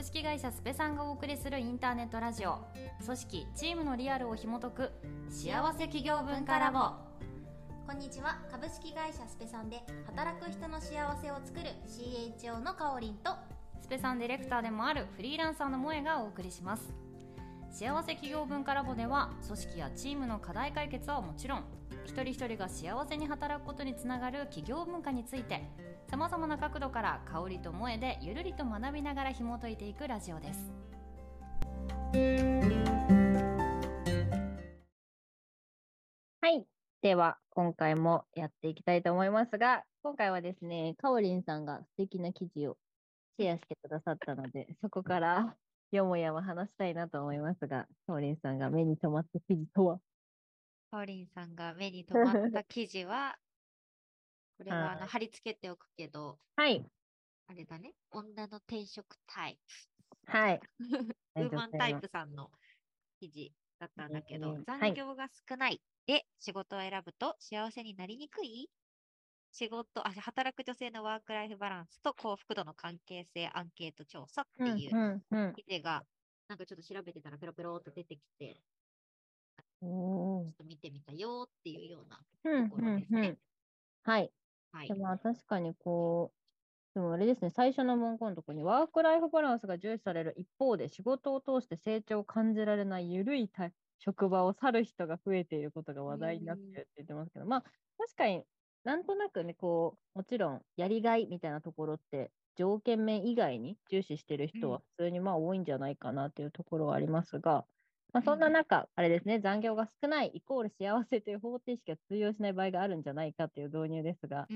株式会社スペさんがお送りするインターネットラジオ。組織チームのリアルを紐解く。幸せ企業文化ラボ。こんにちは。株式会社スペさんで働く人の幸せを作る。CHO のかおりんと。スペさんディレクターでもある。フリーランサーの萌えがお送りします。幸せ企業文化ラボでは組織やチームの課題解決はもちろん。一人一人が幸せに働くことにつながる企業文化についてさまざまな角度から香りと萌えでゆるりと学びながら紐解いていくラジオですはい。では、今回もやっていきたいと思いますが、今回はですね、かおりんさんが素敵な記事をシェアしてくださったので、そこからよもやま話したいなと思いますが、かおりんさんが目に留まった記事とは？かおりんさんが目に留まった記事は、これはあのはい貼り付けておくけど、はい。あれだね、女の転職タイはい。プ、ウーマンタイプさんの記事だったんだけど、残業が少ない。で仕事を選ぶと幸せになりにくい？仕事あ、働く女性のワークライフバランスと幸福度の関係性アンケート調査ってうんいう記事が、なんかちょっと調べてたらペロペロっと出てきて、ちょっと見てみたよっていうようなうん。ところですね。はい。はいで。まあ確かにこう、でもあれですね、最初の文言のところに、ワークライフバランスが重視される一方で、仕事を通して成長を感じられない緩いた職場を去る人が増えていることが話題になってるって言ってますけど、まあ確かになんとなくね、こう、もちろんやりがいみたいなところって、条件面以外に重視してる人はうん普通にまあ多いんじゃないかなっていうところはありますが、まあ、そんな中、あれですね、残業が少ないイコール幸せという方程式が通用しない場合があるんじゃないかという導入ですが。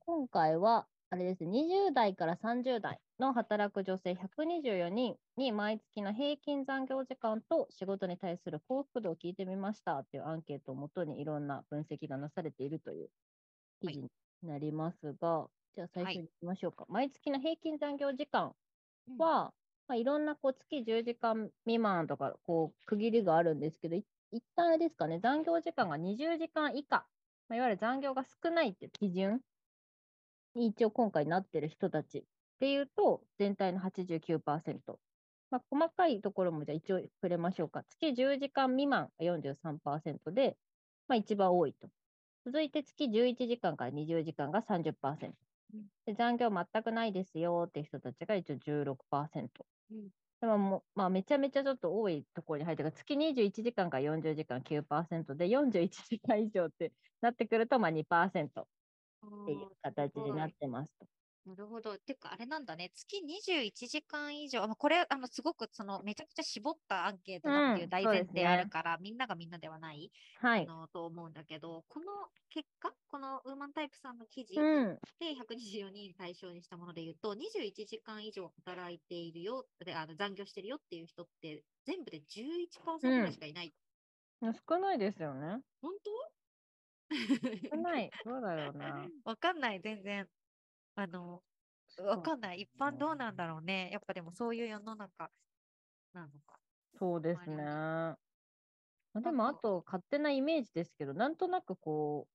今回は、あれですね、20代から30代の働く女性124人に毎月の平均残業時間と仕事に対する幸福度を聞いてみましたっていうアンケートをもとにいろんな分析がなされているという記事になりますが、じゃあ最初に行きましょうか。毎月の平均残業時間は、まあ、いろんなこう月10時間未満とかこう区切りがあるんですけど、い一旦あれですかね、残業時間が20時間以下、まあ、いわゆる残業が少ないっていう基準に一応今回なってる人たちっていうと、全体の89%。まあ、細かいところもじゃあ一応触れましょうか。月10時間未満が43%で、まあ、一番多いと。続いて月11時間から20時間が30%。うんで残業全くないですよっていう人たちが一応16%。うんでももう、まあ、めちゃめちゃちょっと多いところに入ってるから、月21時間から40時間9%で、41時間以上ってなってくると、まあ2%っていう形になってますと。なるほど。てか、あれなんだね。月21時間以上。まあこれ、あの、すごく、その、めちゃくちゃ絞ったアンケートだっていう大前提あるから、みんながみんなではない、はい。あの、と思うんだけど、この結果、このウーマンタイプさんの記事うん。で124人対象にしたもので言うと、21時間以上働いているよ、であの残業してるよっていう人って、全部で11%ぐらいしかいない。少ないですよね。本当？少ない。そうだよな。わかんない、全然。あの、わかんない。一般どうなんだろうね。やっぱでもそういう世の中なのか。そうですね。まあ、でも、あと、勝手なイメージですけど、なんとなくこう、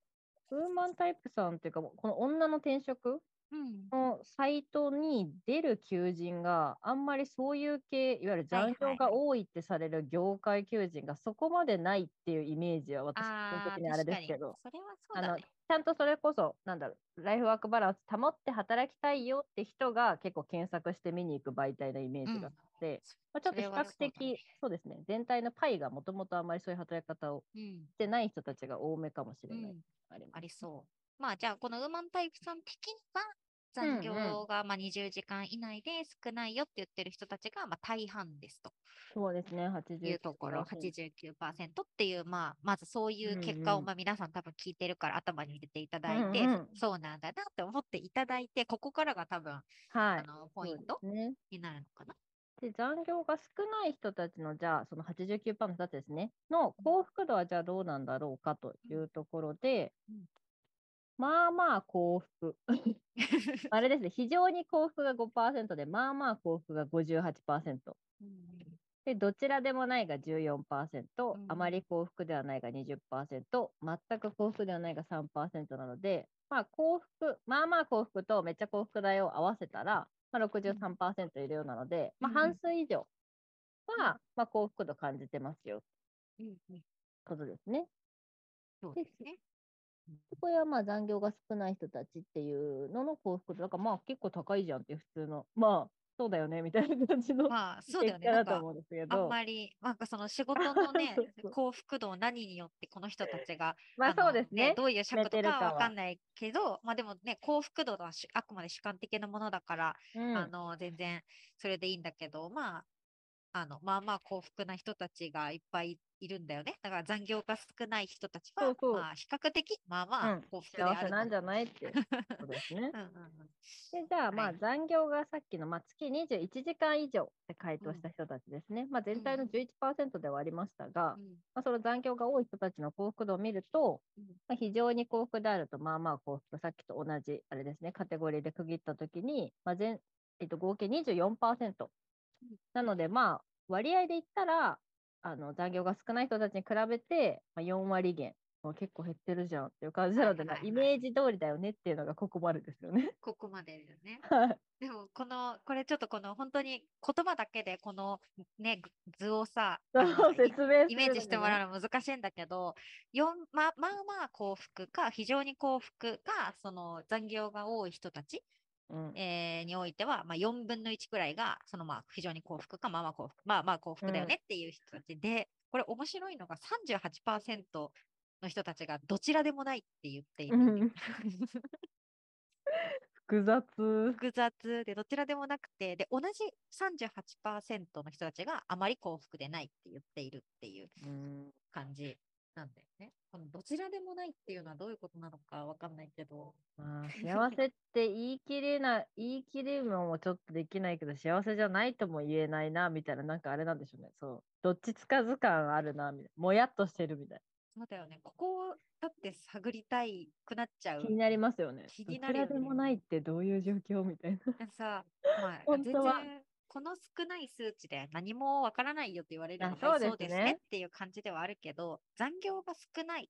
ウーマンタイプさんっていうか、この女の転職うん。のサイトに出る求人があんまりそういう系、いわゆる残業が多いってされる業界求人がそこまでないっていうイメージは私ああ、個人的にあれですけど、それはそうあの。ちゃんとそれこそ、なんだろう、ライフワークバランス保って働きたいよって人が結構検索して見に行く媒体のイメージがあって、まあ、ちょっと比較的、そうですね、全体のパイがもともとあんまりそういう働き方をうん。してない人たちが多めかもしれない。うんありありそう。まあ、じゃあ、このウーマンタイプさん的には、残業がまあ20時間以内で少ないよって言ってる人たちがまあ大半ですとそうですね、い89%。うところ、89%っていう、まあ、まずそういう結果をまあ皆さん多分聞いてるから頭に入れていただいて、うんうんそうなんだなって思っていただいて、ここからが多分、はい。あのポイント。になるのかな。で、残業が少ない人たちの、じゃあ、その89%の人たちですね、の幸福度はじゃあどうなんだろうかというところで、うんまあまあ幸福。あれですね、非常に幸福が5%で、まあまあ幸福が58%。うんで、どちらでもないが14%、うんあまり幸福ではないが20%、全く幸福ではないが3%なので、まあ幸福、まあまあ幸福とめっちゃ幸福だよを合わせたら、ままあ、63%いるようなので、まあ、うん半数以上は、まあ、幸福度感じてますよ。うんうん。ことですね。そうですね。これはまあ残業が少ない人たちっていうのの幸福度。だからまあ結構高いじゃんっていう普通の。まあそうだよねみたいな感じのまあ、そうだよね。結果なんかだと思うんですけあんど。まり、なんかその仕事のね幸福度を何によってこの人たちが、まあのそうですねどういう尺とかは決めてるかはわかんないけど、まあでもね、幸福度はしあくまで主観的なものだから、うん。あの、全然それでいいんだけど、まあ、あの、まあまあ幸福な人たちがいっぱいいるんだよね。だから残業が少ない人たちは、そうそうまあ比較的、まあまあうん幸福であると。幸せなんじゃないって ことですね。うんうんうんでじゃあまはいあ残業がさっきの、まあ、月21時間以上って回答した人たちですね。まあ、全体のうん11%ではありましたが、うんまあ、その残業が多い人たちの幸福度を見ると、うんまあ、非常に幸福であると、まあまあ幸福、さっきと同じ、あれですね、カテゴリーで区切ったときに、まあ全えっと、合計24%。なので、まあ、割合で言ったら、あの残業が少ない人たちに比べて、まあ、4割減。結構減ってるじゃんっていう感じなので、イメージ通りだよねっていうのがここまでですよね。ここまでだよね。はいでも、この、これちょっとこの本当に言葉だけでこのね、ぐ図をさ、説明するイメージしてもらううの難しいんだけど、四ままあまあ幸福か、非常に幸福か、その残業が多い人たち。えーにおいては、まあ、4分の1くらいが、そのまあ非常に幸福か、まあまあ幸福、まあまあ幸福だよねっていう人たちで、これ面白いのが38%の人たちがどちらでもないって言っている。う。ん。複雑。複雑でどちらでもなくて、で、同じ38%の人たちがあまり幸福でないって言っているっていううん。感じなんだよね。このどちらでもないっていうのはどういうことなのかわかんないけど、まあ、幸せって言い切れない、言い切れるのもちょっとできないけど、幸せじゃないとも言えないな、みたいな、なんかあれなんでしょうね。そう。どっちつかず感あるな、みたいな。もやっとしてるみたいそうだよね。ここをだって探りたいくなっちゃな。う。気になりますよね。気になるよねどちらでもないってどういう状況？みたいな。さ、まあ、全 本当は然この少ない数値で何もわからないよって言われるあのはいそうですねねっていう感じではあるけど、残業が少ない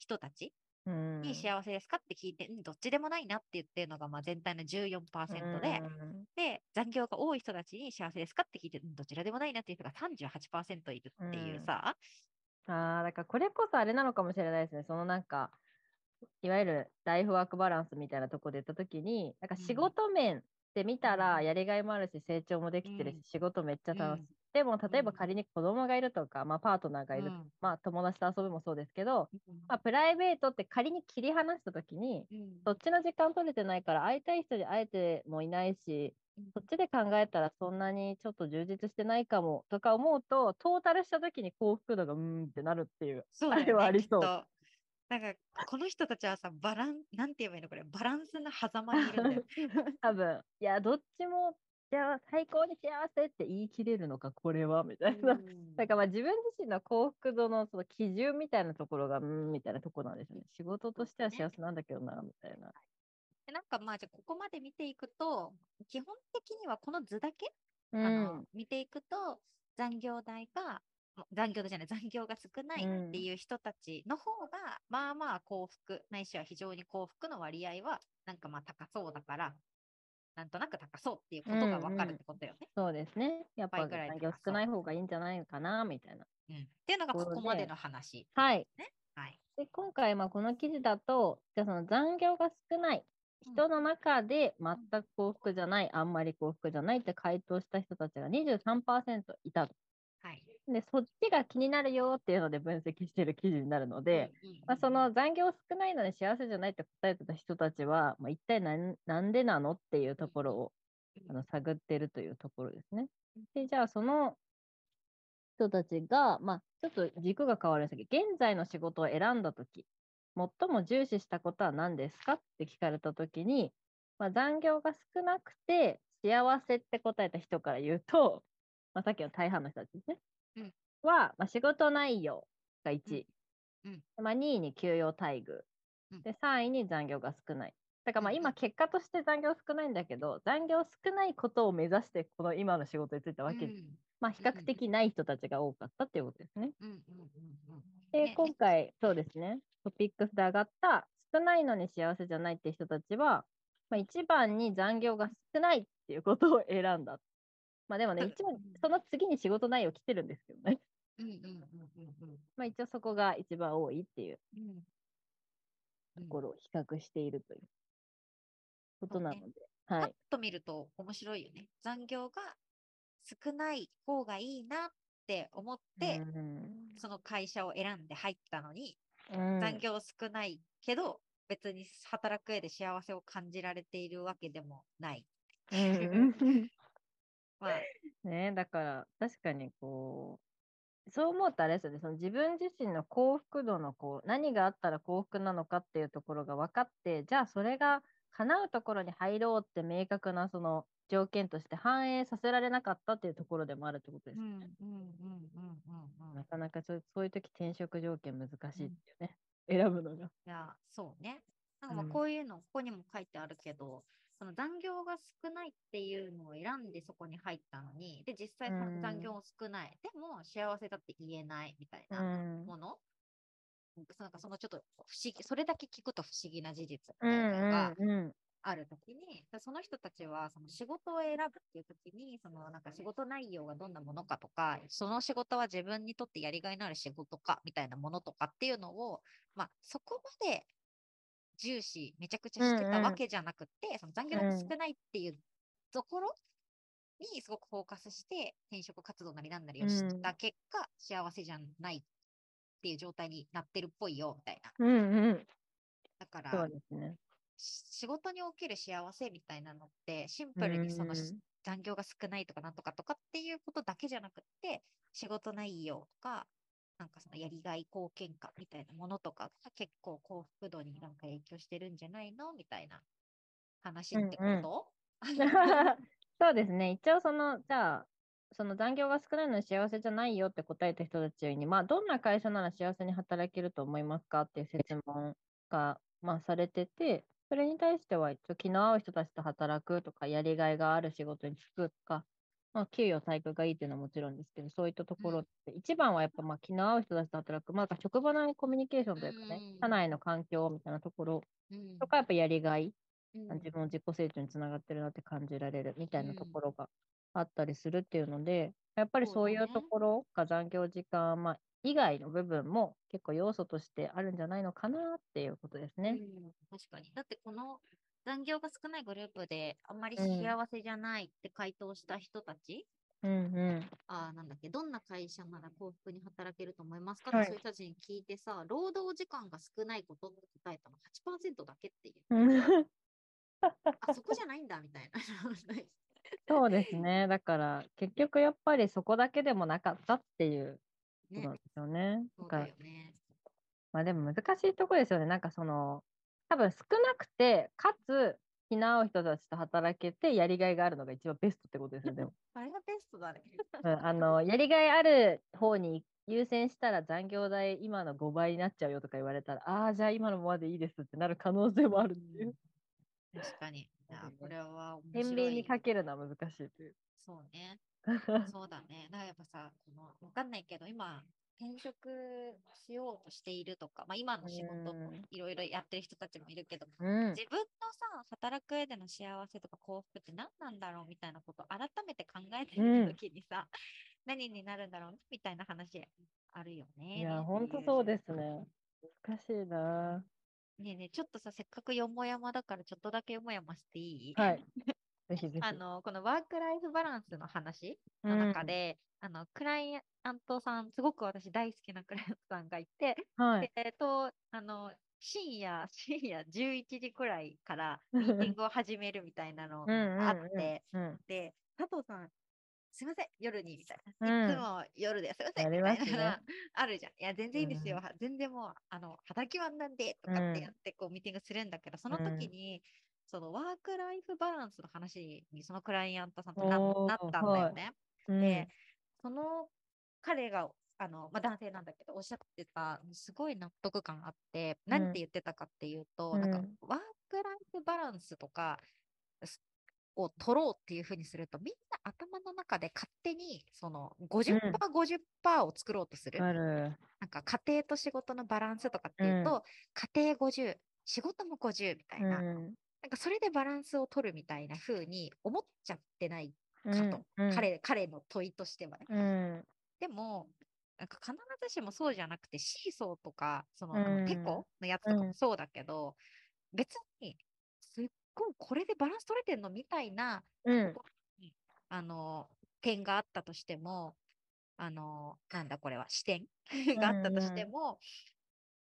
人たちうん。に幸せですかって聞いて、うん、どっちでもないなって言ってるのがまあ全体の14%で、うんで、残業が多い人たちに幸せですかって聞いて、うん、どちらでもないなっていう人が38%いるっていううんさ、ああ、だからこれこそあれなのかもしれないですね。そのなんか、いわゆるライフワークバランスみたいなところで言ったときに、なんか仕うん事面で見たうん。らやりがいもあるし、成長もできてるし、うん。仕事めっちゃ楽しい。うん。でも、例えばうん。仮に子供がいるとか、まあ、パートナーがいる、うん。まあ、友達と遊ぶもそうですけど、うん。まあ、プライベートって仮に切り離したときに、うん。そっちの時間取れてないから、会いたい人に会えてもいないし、そっちで考えたらそんなにちょっと充実してないかもとか思うと、トータルしたときに幸福度がうーんってなるっていう。あれはありそうなんか、この人たちはさ、バラン、なんて言えばいいのこれ、バランスの狭間にいるんだよ。多分いや、どっちもじゃあ最高に幸せって言い切れるのか、これはみたいな。うん だからまあ自分自身の幸福度のその基準みたいなところが、うーんみたいなところなんですよね。仕事としては幸せなんだけどな、みたいな。でなんかまあ、じゃあここまで見ていくと、基本的にはこの図だけ、うあのん。見ていくと、残業代が、も残業代じゃない、残業が少ないっていう人たちの方が、まあまあ幸福、ないしは非常に幸福の割合は、なんかまあ高そうだから、なんとなく高そうっていうことがわかるってことよね。そうですね。やっぱ倍ぐらい残業少ない方がいいんじゃないのかな、みたいな。うんっていうのがことこまでの話。はい。はい。で今回、まあ、この記事だと、じゃあその残業が少ない人の中で全く幸福じゃない、あんまり幸福じゃないって回答した人たちが23%いたと。はい。で、そっちが気になるよっていうので分析している記事になるので、まあ、その残業少ないのに幸せじゃないって答えてた人たちは、まあ、一体何でなのっていうところをあの探っているというところですね。で、じゃあその人たちが、まあ、ちょっと軸が変わるんですけど、現在の仕事を選んだとき、最も重視したことは何ですかって聞かれたときに、まあ、残業が少なくて幸せって答えた人から言うと、まあ、さっきの大半の人たちですね。うん。は、まあ、仕事内容が1位。うん。うん。まあ、2位に給与待遇。うん。で、3位に残業が少ない。だからまあ今結果として残業少ないんだけど、残業少ないことを目指してこの今の仕事に就いたわけ。で、うん。まあ比較的ない人たちが多かったっていうことですね。うん。うん。うん。うん。で、ね。今回、そうですね、トピックスで上がった。少ないのに幸せじゃないって人たちは、まあ、一番に残業が少ないっていうことを選んだ。まあでもね、うん一番その次に仕事内容来てるんですけどね。うんうんうんうんうんまあ一応そこが一番多いっていううんところを比較しているということなので。パッはい。と見ると面白いよね。残業が少ない方がいいなって思って、うんその会社を選んで入ったのに、うん残業少ないけど、別に働く上で幸せを感じられているわけでもない。うんまあ、ねだから確かにこうそう思うとあれですよねその自分自身の幸福度のこう何があったら幸福なのかっていうところが分かってじゃあそれが叶うところに入ろうって明確なその条件として反映させられなかったっていうところでもあるってことですよね。うんうんうんうんうんうんなかなかそうそういう時転職条件難しいっていうね、選ぶのが。いや、そうね。なんかこういうの、ここにも書いてあるけど、その残業が少ないっていうのを選んでそこに入ったのに、で、実際残業も少ない。でも幸せだって言えないみたいなうんもの。なんかそのちょっと不思議、それだけ聞くと不思議な事実うみたいなのがあるときに、だその人たちはその仕事を選ぶっていうときに、そのなんか仕事内容がどんなものかとか、その仕事は自分にとってやりがいのある仕事かみたいなものとかっていうのを、まあそこまで重視めちゃくちゃしてうんうん。たわけじゃなくて、その残業が少ないっていうところにすごくフォーカスして転職活動なりなんなりをした結果、幸せじゃないっていう状態になってるっぽいよみたいな。うんうん。だから、そうですね。し仕事における幸せみたいなのって、シンプルにそのしうん残業が少ないとかなんとかとかっていうことだけじゃなくって、仕事内容とか、なんかそのやりがい貢献感みたいなものとかが結構幸福度になんか影響してるんじゃないのみたいな話ってこと、うんうんそうですね。一応その、じゃあ、その残業が少ないのに幸せじゃないよって答えた人たちに、まあ、どんな会社なら幸せに働けると思いますかっていう説問が、まあ、されてて、それに対しては、一応気の合う人たちと働くとか、やりがいがある仕事に就くとか、まあ、給与体育がいいっていうのはもちろんですけど、そういったところって、一番はやっぱ、まあ、気の合う人たちと働く、まあ、職場のコミュニケーションというかねうん、社内の環境みたいなところうん。とか、やっぱやりがい、うん自分の自己成長につながってるなって感じられるみたいなとうん。ころがあったりするっていうので、やっぱりそういうね。ところが残業時間、まあ、以外の部分も結構要素としてあるんじゃないのかなっていうことですね。うん、確かに。だってこの残業が少ないグループであんまりうん幸せじゃないって回答した人たち、うんうん。あーなんだっけ、どんな会社なら幸福に働けると思いますか？はいってそういう人たちに聞いてさ、労働時間が少ないことって答えたの8%だけっていう。うんあ、そこじゃないんだみたいな。そうですね。だから結局やっぱりそこだけでもなかったっていうことなんね、ですよね。だそうだよね。まあでも難しいところですよね。なんかその、多分少なくて、かつ気の合う人たちと働けてやりがいがあるのが一番ベストってことですよ。でも、あれがベストだね。うん、あの、やりがいある方に優先したら残業代今の5倍になっちゃうよとか言われたら、ああー、じゃあ今のままでいいですってなる可能性もあるっていう。確かに。これは面天白い。秤にかけるのは難しいという。そうね。そうだね。だからやっぱさ、このわかんないけど、今、転職しようとしているとか、まあ、今の仕事もうんいろいろやってる人たちもいるけど、うん。自分のさ、働く上での幸せとか幸福って何なんだろうみたいなことを改めて考えてみたときにさ、何になるんだろうなみたいな話あるよね。いや、ほんとそうですね。難しいな。ねえねえ、ちょっとさ、せっかくよもやまだからちょっとだけよもやましていい？はい。ぜひぜひ。あの、このワークライフバランスの話うんの中で、あの、クライアントさん、すごく私大好きなクライアントさんがいて、はい。でえっと、あの、深夜、深夜11時くらいからミーティングを始めるみたいなのうんうんがあって、うんうんで、佐藤さん、すいません、夜に、みたいな。うんいつも夜ですいません、みたいますねな、あるじゃん。いや、全然いいですよ。うんは全然もう、あの、働きマンなんで、とかってやって、こう、ミーティングするんだけど、その時に、そのワークライフバランスの話に、そのクライアントさんとなったんだよね。うんで、その彼が、あの、まあ、男性なんだけど、おっしゃってた、すごい納得感あって、うん何て言ってたかっていうと、なんかうん、ワークライフバランスとか、すを取ろうっていうふうにすると、みんな頭の中で勝手に、その50%、50%を作ろうとする。なんか家庭と仕事のバランスとかっていうと、家庭50、仕事も50みたいうな。ん。なんかそれでバランスを取るみたいな風に思っちゃってないかうんと、うん彼彼の問いとしてはね。うん。でも、なんか必ずしもそうじゃなくて、シーソーとか、その、うんあのテコのやつとかもそうだけど、別に、すっごいこれでバランス取れてんのみたいな、うん。あの、点があったとしても、あの、なんだこれは、視点があったとしても、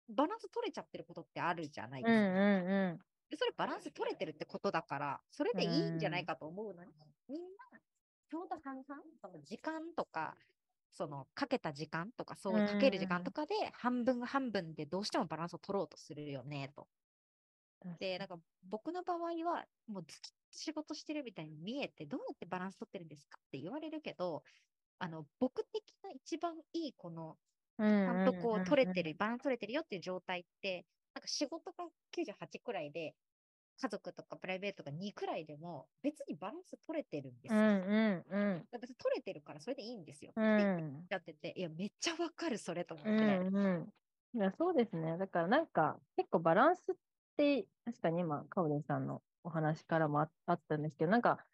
バランス取れちゃってることってあるじゃないですか。うんうんうん。でそれバランス取れてるってことだから、それでいいんじゃないかと思うのに、みんな、ちょうど半々、その時間とか、そのかけた時間とか、そううん。かける時間とかで、半分が半分でどうしてもバランスを取ろうとするよね、と。で、なんか僕の場合は、もうずっと仕事してるみたいに見えて、どうやってバランス取ってるんですかって言われるけど、あの、僕的な一番いいこのちちゃんとこう取れてる、バランス取れてるよっていう状態って、なんか仕事が98くらいで、家族とかプライベートが2くらいでも、別にバランス取れてるんですよ。うんうんうん。別に取れてるからそれでいいんですよ。う。やってて、いや、めっちゃわかる、それと思って。うんうん。いや、そうですね。だからなんか、結構バランスって、確かに今、カオレンさんのお話からもああったんですけど、なんか、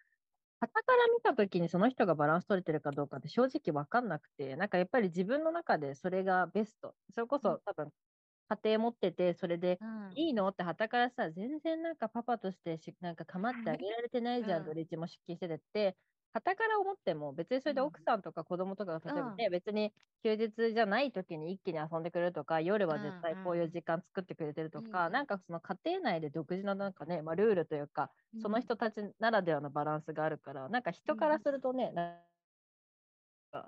傍から見たときにその人がバランス取れてるかどうかって正直わかんなくて、なんかやっぱり自分の中でそれがベスト。それこうんそ多分、家庭持ってて、それで、うんいいの？って傍からさ、全然なんかパパとしてしなんか構ってあげられてないじゃん、うん。土日も出勤しててって、傍から思っても、別にそれでうん。奥さんとか子供とかが例えばうん。ね、別に休日じゃない時に一気に遊んでくれるとか、夜は絶対こういううん時間作ってくれてるとか、うんなんかその家庭内で独自のなんかね、まあ、ルールというか、その人たちならではのバランスがあるから、なんか人からするとね、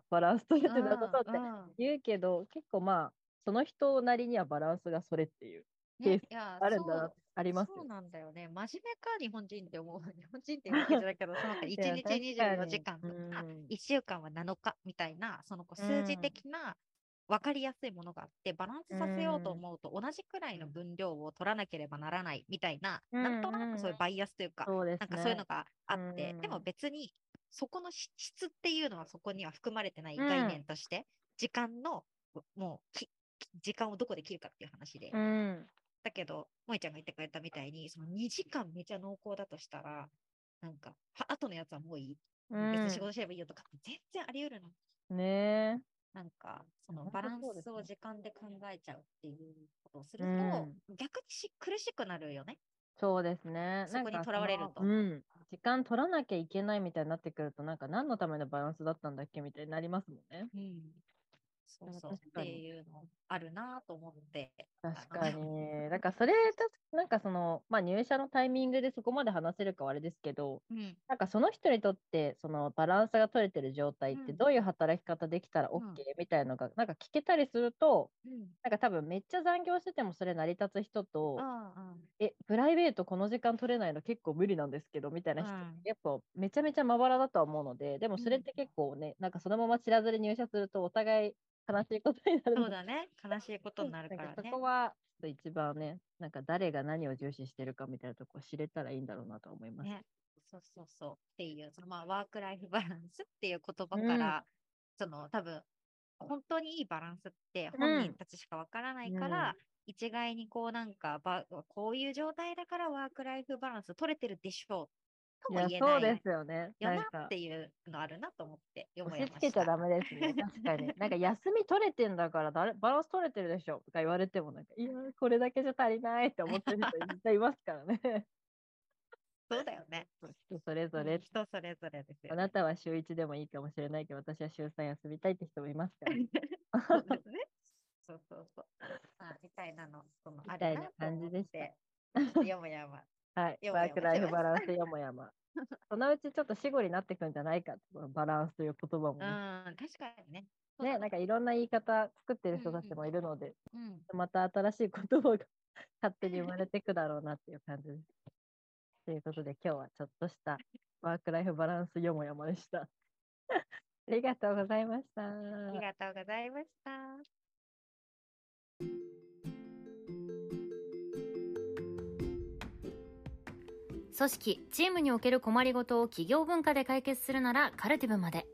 バランス取れてなさそうって言うけど、結構まあ、その人なりにはバランスがそれっていうあるんだなそうありますよそうなんだよね。真面目か、日本人って思う。日本人っていうわけじゃないけど、その1 いや日確かに24時間とか、うん1週間は7日みたいな、その数字的な分かりやすいものがあって、バランスさせようと思うと、同じくらいの分量を取らなければならないみたいな、うんなんとなくそういうバイアスというか。なんかそういうのがあって、うんでも別にそこのし質っていうのはそこには含まれてないうん概念として、時間のもうき時間をどこで切るかっていう話で、うん。だけど、萌ちゃんが言ってくれたみたいに、その2時間めちゃ濃厚だとしたら、なんか、は後のやつはもういい。別に仕事すればいいよとかって全然あり得るの。ねなんか、そのバランスを時間で考えちゃうっていうことをするうと、逆にし苦しくなるよね。そうですね。そこにとらわれるとうん。時間取らなきゃいけないみたいになってくると、なんか何のためのバランスだったんだっけみたいになりますもんね。うん。そうそう。っていうのあるなと思って。確かに。だ からそれと、なんかその、まあ入社のタイミングでそこまで話せるかはあれですけど、うん。なんかその人にとって、そのバランスが取れてる状態ってうんどういう働き方できたらうん OK みたいのが、なんか聞けたりすると、うん。なんか多分めっちゃ残業しててもそれ成り立つ人と、あえ、プライベートこの時間取れないの結構無理なんですけど、みたいな人、うんやっぱめちゃめちゃまばらだとは思うので、でもそれって結構ね、なんかそのまま知らずに入社するとお互い悲しいことになるそうだね。悲しいことになる からねそ。こは、と一番ね、なんか誰が何を重視してるかみたいなとこ知れたらいいんだろうなと思います。ね。そうそうそう。っていう、そのまあ、ワークライフバランスっていう言葉から、その多分、本当にいいバランスって本人たちしかわからないから、一概にこうなんかば、こういう状態だからワークライフバランス取れてるでしょうといやも言えそうでないすよね。よなっていうのあるなと思って読押まれました。し付けちゃダメですね。確かに。なんか休み取れてんだから誰バランス取れてるでしょ？とか言われてもなんか、いや、これだけじゃ足りないって思ってる人いっぱいいますからね。そうだよね。人それぞうんれ。人それぞれですよあね。なたは週1でもいいかもしれないけど、私は週3休みたいって人もいますから。そうですね。そうそうそう。あみたいなの、そのあみたいな感じでしたて。ちょっとよもやま。はい。ワークライフバランスよもやま。そのうちちょっと死語になってくんじゃないかバランスという言葉もうん、ね。確かにね。ね、なんかいろんな言い方作ってる人たちもいるので、うん。また新しい言葉が 勝手に生まれていくだろうなっていう感じです。ということで今日はちょっとしたワークライフバランスよもやまでした。ありがとうございました。ありがとうございました。組織チームにおける困りごとを企業文化で解決するならカルティブまで。